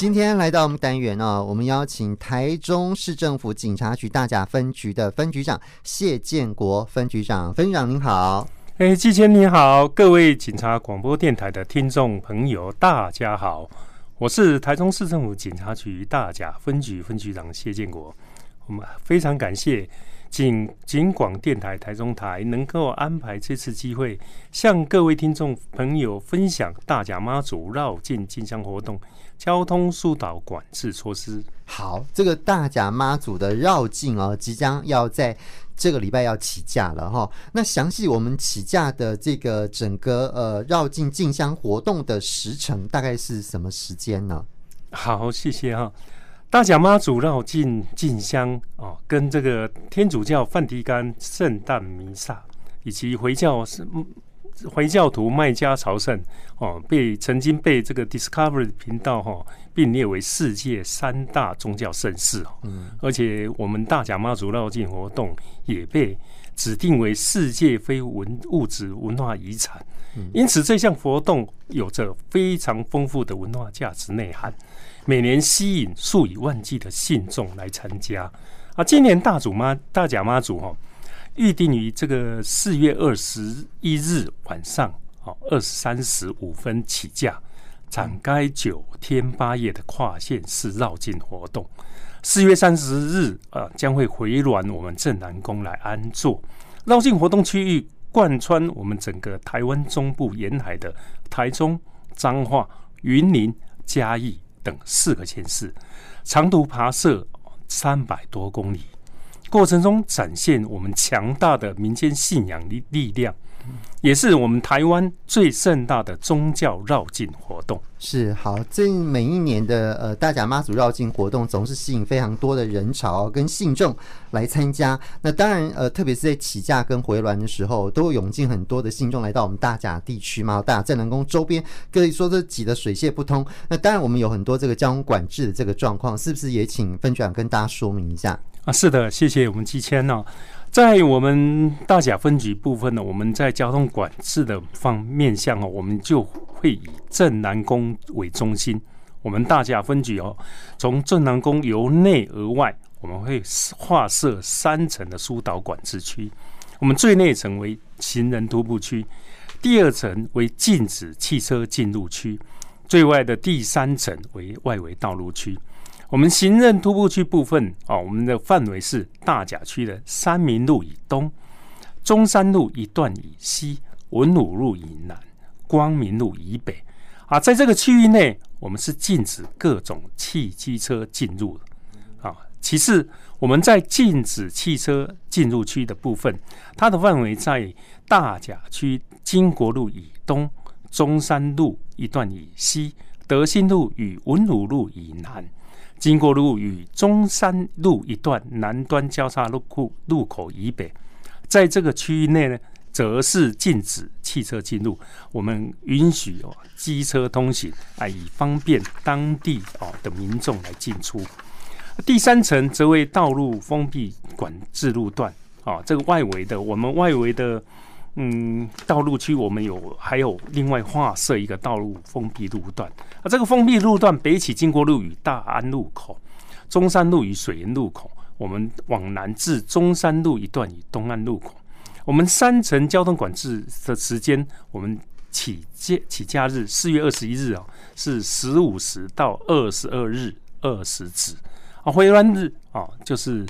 今天来到我们单元哦，我们邀请台中市政府警察局大甲分局的分局长谢建国分局长，分局长您好。哎，季谦你好，各位警察广播电台的听众朋友，大家好，我是台中市政府警察局大甲分局分局长谢建国。我们非常感谢警警广电台台中台能够安排这次机会，向各位听众朋友分享大甲妈祖绕境进香活动交通疏导管制措施。好，这个大甲妈祖的绕境哦，即将要在这个礼拜要起驾了哈。那详细我们起驾的这个整个呃绕境进香活动的时程大概是什么时间呢？好，谢谢哈。大甲妈祖绕境进香哦，跟这个天主教梵蒂冈圣诞弥撒，以及回教是回教徒麦加朝圣哦，被曾经被这个 Discovery 频道哈并列为世界三大宗教盛事哦。嗯，而且我们大甲妈祖绕境活动也被指定为世界非文物质文化遗产。因此，这项活动有着非常丰富的文化价值内涵。每年吸引数以万计的信众来参加啊！今年大祖妈大甲妈祖哈预定于这个四月二十一日晚上哦二十三时五分起驾，展开九天八夜的跨县市绕境活动。四月三十日啊将会回銮我们镇南宫来安坐。绕境活动区域贯穿我们整个台湾中部沿海的台中、彰化、云林、嘉义。等四个县市，长途跋涉三百多公里，过程中展现我们强大的民间信仰力力量。也是我们台湾最盛大的宗教绕境活动。是好，这每一年的呃大甲妈祖绕境活动，总是吸引非常多的人潮跟信众来参加。那当然呃，特别是在起驾跟回銮的时候，都会涌进很多的信众来到我们大甲地区嘛，大甲镇澜宫周边可以说是挤得水泄不通。那当然，我们有很多这个交通管制的这个状况，是不是也请分局长跟大家说明一下？啊，是的，谢谢我们季谦哦。在我们大甲分局部分呢，我们在交通管制的方面向哦，我们就会以镇南宫为中心。我们大甲分局哦，从镇南宫由内而外，我们会划设三层的疏导管制区。我们最内层为行人徒步区，第二层为禁止汽车进入区，最外的第三层为外围道路区。我们行人徒步区部分啊，我们的范围是大甲区的三民路以东、中山路一段以西、文武路以南、光明路以北啊。在这个区域内，我们是禁止各种汽机车进入的啊。其次，我们在禁止汽车进入区的部分，它的范围在大甲区金国路以东、中山路一段以西、德兴路与文武路以南。经过路与中山路一段南端交叉路库路口以北，在这个区域内呢，则是禁止汽车进入。我们允许哦机车通行，啊，以方便当地哦的民众来进出。第三层则为道路封闭管制路段，啊，这个外围的我们外围的。嗯，道路区我们有还有另外划设一个道路封闭路段啊，这个封闭路段北起经国路与大安路口，中山路与水源路口，我们往南至中山路一段与东安路口，我们三层交通管制的时间，我们起驾起驾日四月二十一日啊，是十五时到二十二日二十止啊，回銮日啊就是。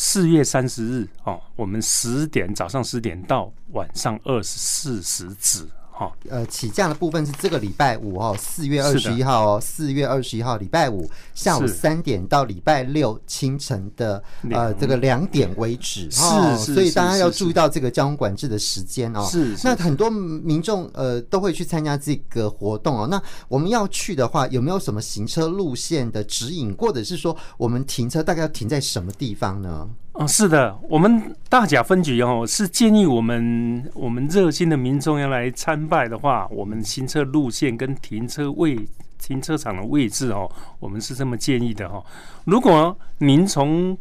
四月三十日哦，我们十点早上十点到晚上二十四时止。好，呃，起降的部分是这个礼拜五哦，四月二十一号哦，四月二十一号礼拜五下午三点到礼拜六清晨的呃这个两点为止，是，所以大家要注意到这个交通管制的时间哦。是，那很多民众呃都会去参加这个活动哦。那我们要去的话，有没有什么行车路线的指引，或者是说我们停车大概要停在什么地方呢？哦，是的，我们大甲分局哦是建议我们我们热心的民众要来参拜的话，我们行车路线跟停车位、停车场的位置哦，我们是这么建议的哈。如果您从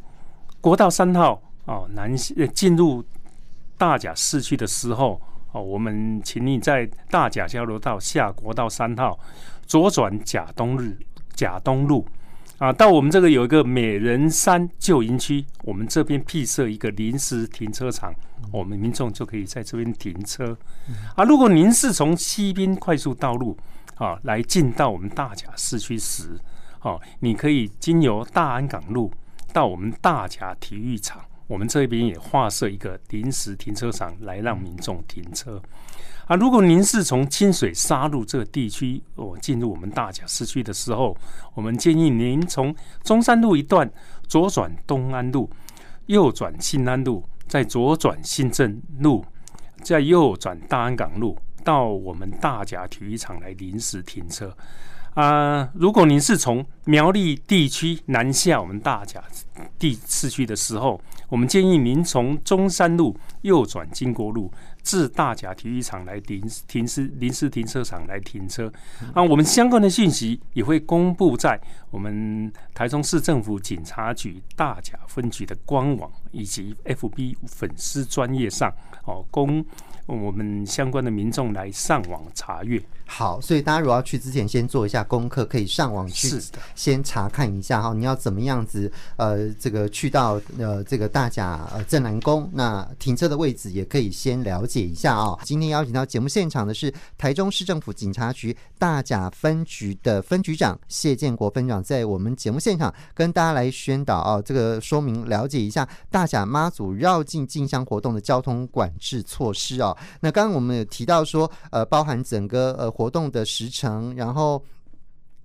国道三号哦南进入大甲市区的时候哦，我们请你在大甲交流道下国道三号左转甲东日甲东路啊，到我们这个有一个美人山旧营区，我们这边辟设一个临时停车场，我们民众就可以在这边停车啊。如果您是从西滨快速道路啊来进到我们大甲市区时，哦，你可以经由大安港路到我们大甲体育场。我们这边也划设一个临时停车场来让民众停车啊。如果您是从清水沙路这个地区哦进入我们大甲市区的时候，我们建议您从中山路一段左转东安路，右转新安路，再左转新镇路，再右转大安港路，到我们大甲体育场来临时停车。啊，如果您是从苗栗地区南下我们大甲地市区的时候，我们建议您从中山路右转经国路至大甲体育场来临停时临时停车场来停车。那，我们相关的信息也会公布在我们台中市政府警察局大甲分局的官网以及 FB 粉丝专业上哦，供我们相关的民众来上网查阅。好，所以大家如果要去之前，先做一下功课，可以上网去先查看一下哈。你要怎么样子？呃，这个去到呃这个大甲呃镇南宫，那停车的位置也可以先了解一下啊。今天邀请到节目现场的是台中市政府警察局大甲分局的分局长谢建国分局长，在我们节目现场跟大家来宣导啊，这个说明了解一下大甲妈祖绕境进香活动的交通管制措施啊。那刚刚我们有提到说，呃，包含整个呃。活动的时程，然后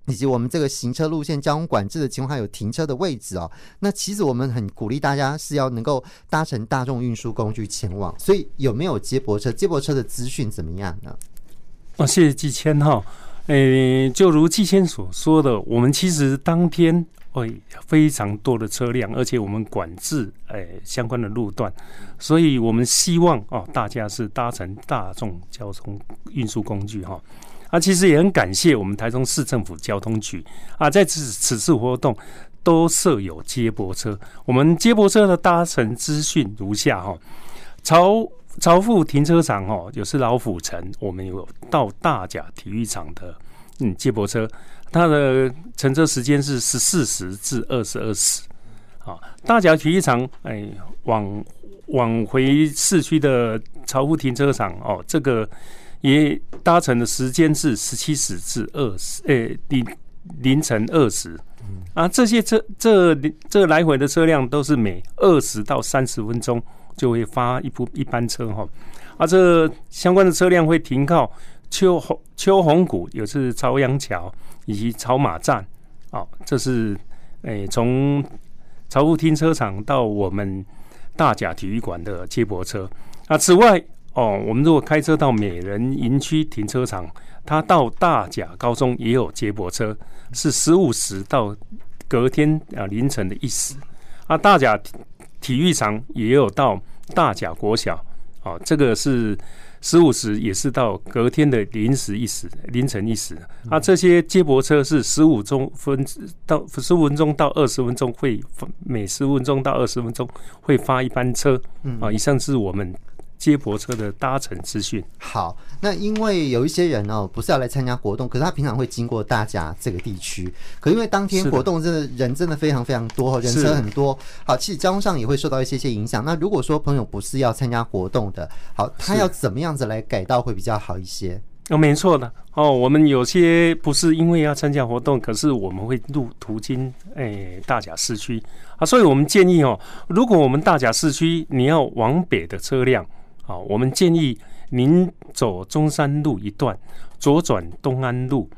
以及我们这个行车路线、交通管制的情况，还有停车的位置哦。那其实我们很鼓励大家是要能够搭乘大众运输工具前往。所以有没有接驳车？接驳车的资讯怎么样呢？哦，谢谢季谦哈。诶，就如季谦所说的，我们其实当天会非常多的车辆，而且我们管制诶相关的路段，所以我们希望哦大家是搭乘大众交通运输工具哈。啊，其实也很感谢我们台中市政府交通局啊，在此此次活动都设有接驳车。我们接驳车的搭乘资讯如下哈：朝朝富停车场哈，就是老府城，我们有到大甲体育场的嗯接驳车。它的乘车时间是十四时至二十二时，啊，大甲体育场，哎，往往回市区的朝湖停车场哦，这个也搭乘的时间是十七时至二十，哎，凌凌晨二时，啊，这些车这这来回的车辆都是每二十到三十分钟就会发一部一班车哈，啊，这相关的车辆会停靠秋红秋红谷，也是朝阳桥。以及草马站，哦，这是诶从朝富停车场到我们大甲体育馆的接驳车。啊，此外哦，我们如果开车到美人营区停车场，它到大甲高中也有接驳车，是十五时到隔天啊凌晨的一时。啊，大甲体育场也有到大甲国小，哦，这个是。十五时也是到隔天的零时一时，凌晨一时。啊，这些接驳车是十五钟分到十五分钟到二十分钟会每十五分钟到二十分钟会发一班车。啊，以上是我们。接驳车的搭乘资讯。好，那因为有一些人哦，不是要来参加活动，可是他平常会经过大甲这个地区。可因为当天活动真的人真的非常非常多，人车很多。好，其实交通上也会受到一些些影响。那如果说朋友不是要参加活动的，好，他要怎么样子来改道会比较好一些？哦，没错的哦。我们有些不是因为要参加活动，可是我们会路途经诶大甲市区啊，所以我们建议哦，如果我们大甲市区你要往北的车辆。好，我们建议您走中山路一段，左转东安路，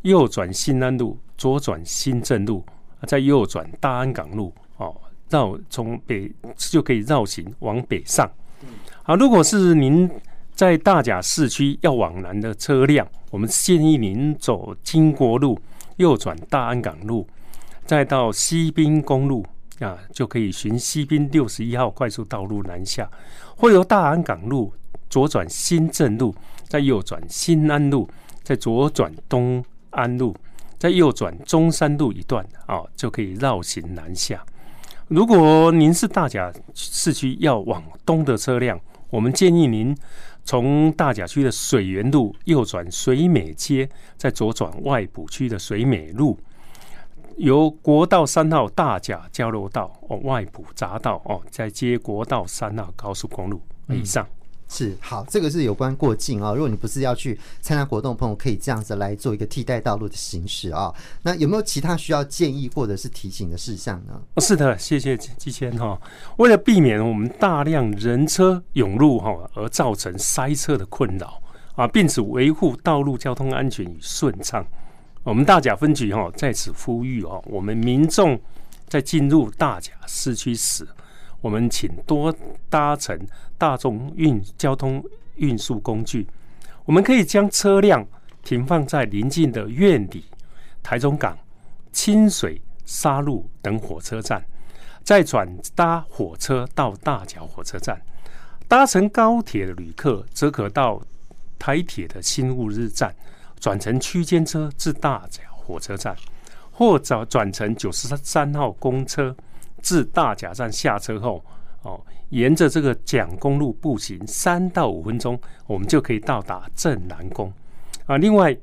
右转新安路，左转新镇路，再右转大安港路。哦，绕从北就可以绕行往北上。好，如果是您在大甲市区要往南的车辆，我们建议您走经国路，右转大安港路，再到西滨公路啊，就可以循西滨六十一号快速道路南下。会由大安港路左转新镇路，再右转新安路，再左转东安路，再右转中山路一段啊，就可以绕行南下。如果您是大甲市区要往东的车辆，我们建议您从大甲区的水源路右转水美街，再左转外埔区的水美路，由国道三号大甲交流道哦外埔匝道哦，再接国道三号高速公路以上。嗯是好，这个是有关过境啊、哦。如果你不是要去参加活动的朋友，可以这样子来做一个替代道路的行驶啊、哦。那有没有其他需要建议或者是提醒的事项呢？是的，谢谢季谦哈。为了避免我们大量人车涌入哈而造成塞车的困扰啊，并且维护道路交通安全与顺畅，我们大甲分局哈在此呼吁啊，我们民众在进入大甲市区时。我们请多搭乘大众运交通运输工具。我们可以将车辆停放在邻近的苑里、台中港、清水、沙鹿等火车站，再转搭火车到大甲火车站。搭乘高铁的旅客则可到台铁的新乌日站转乘区间车至大甲火车站，或者转乘九十三号公车。至大甲站下车后，哦，沿着这个蒋公路步行三到五分钟，我们就可以到达镇南宫啊。另外，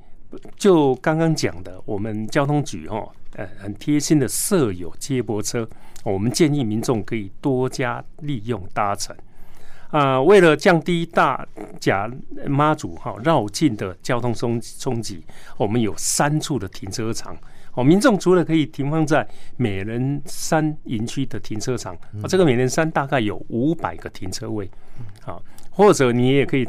就刚刚讲的，我们交通局哦，呃，很贴心的设有接驳车，我们建议民众可以多加利用搭乘啊。为了降低大甲妈祖哈绕境的交通冲冲击，我们有三处的停车场。哦，民众除了可以停放在美人山营区的停车场，啊，这个美人山大概有五百个停车位，啊，或者你也可以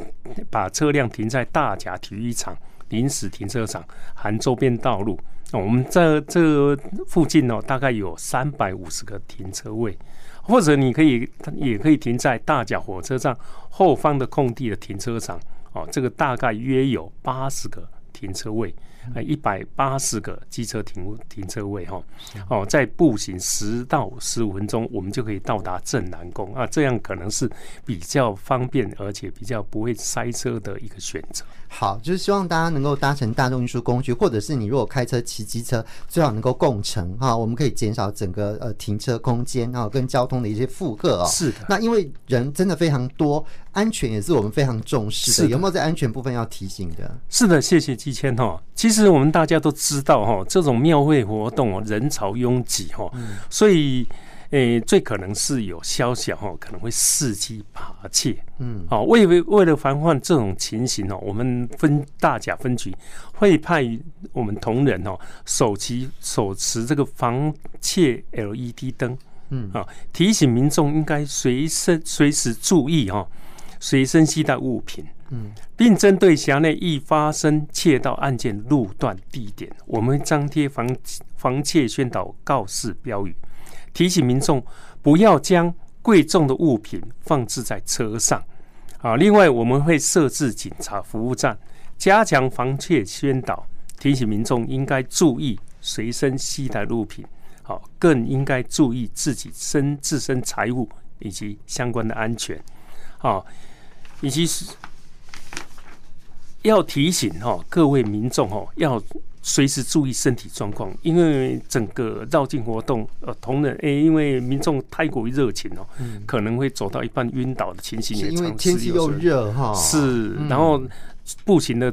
把车辆停在大甲体育场临时停车场，含周边道路。我们这这附近哦，大概有三百五十个停车位，或者你可以也可以停在大甲火车站后方的空地的停车场，哦，这个大概约有八十个停车位。呃，一百八十个机车停停车位哈，哦，在步行十到十五分钟，我们就可以到达镇南宫啊，这样可能是比较方便，而且比较不会塞车的一个选择。好，就是希望大家能够搭乘大众运输工具，或者是你如果开车骑机车，最好能够共乘哈，我们可以减少整个呃停车空间啊，跟交通的一些负荷啊。是的，那因为人真的非常多，安全也是我们非常重视的。是的，有没有在安全部分要提醒的？是的，谢谢季谦哈。其实我们大家都知道哈，这种庙会活动哦人潮拥挤哈，所以。诶、欸，最可能是有宵小哈，可能会伺机扒窃。嗯，好，为为为了防范这种情形哦，我们分大甲分局会派我们同仁哦，手持手持这个防窃 LED 灯，嗯啊，提醒民众应该随身随时注意哈，随身携带物品。嗯，并针对辖内易发生窃盗案件路段地点，我们张贴防防窃宣导告示标语。提醒民众不要将贵重的物品放置在车上啊！另外，我们会设置警察服务站，加强防窃宣导，提醒民众应该注意随身携带物品，好，更应该注意自己身自身财物以及相关的安全，好，以及是要提醒哈各位民众哈要。随时注意身体状况，因为整个绕境活动，呃，同仁诶、欸，因为民众太过于热情哦，嗯、可能会走到一半晕倒的情形也常，因为天气又热哈，是，然后步行的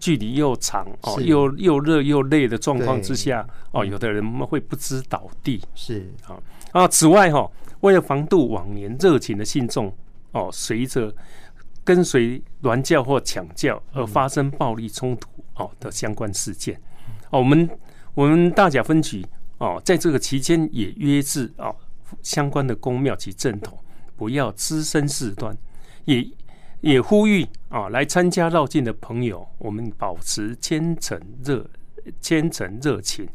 距离又长哦，又又热又累的状况之下，哦，有的人会不知倒地，是。啊啊。此外哈，为了防杜往年热情的信众哦，随着跟随銮教或抢教而发生暴力冲突。哦的相关事件，哦，我们我们大甲分局哦，在这个期间也约制哦相关的公庙及正统不要滋生事端，也也呼吁啊来参加绕境的朋友，我们保持虔诚热虔诚热情，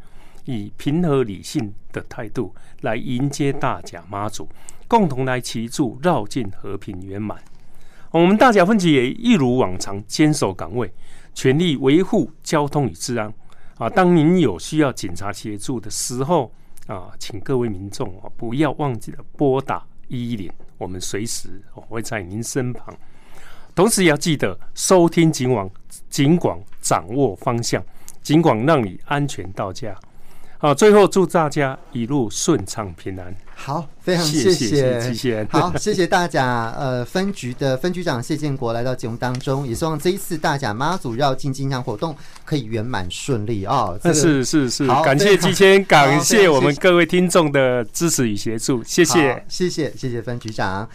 以平和理性的态度来迎接大甲妈祖，共同来祈祝绕境和平圆满。我们大甲分局也一如往常坚守岗位。全力维护交通与治安啊！当您有需要警察协助的时候啊，请各位民众啊不要忘记了拨打一一零，我们随时会在您身旁。同时也要记得收听警网，警广掌握方向，警广让你安全到家好，最后祝大家一路顺畅平安。好，非常谢谢，谢谢，好，谢谢大甲呃分局的分局长谢建国来到节目当中，也希望这一次大甲妈祖绕境进香活动可以圆满顺利哦。这个、是是是，感谢季谦，感谢我们各位听众的支持与协助，谢谢，谢谢谢谢分局长。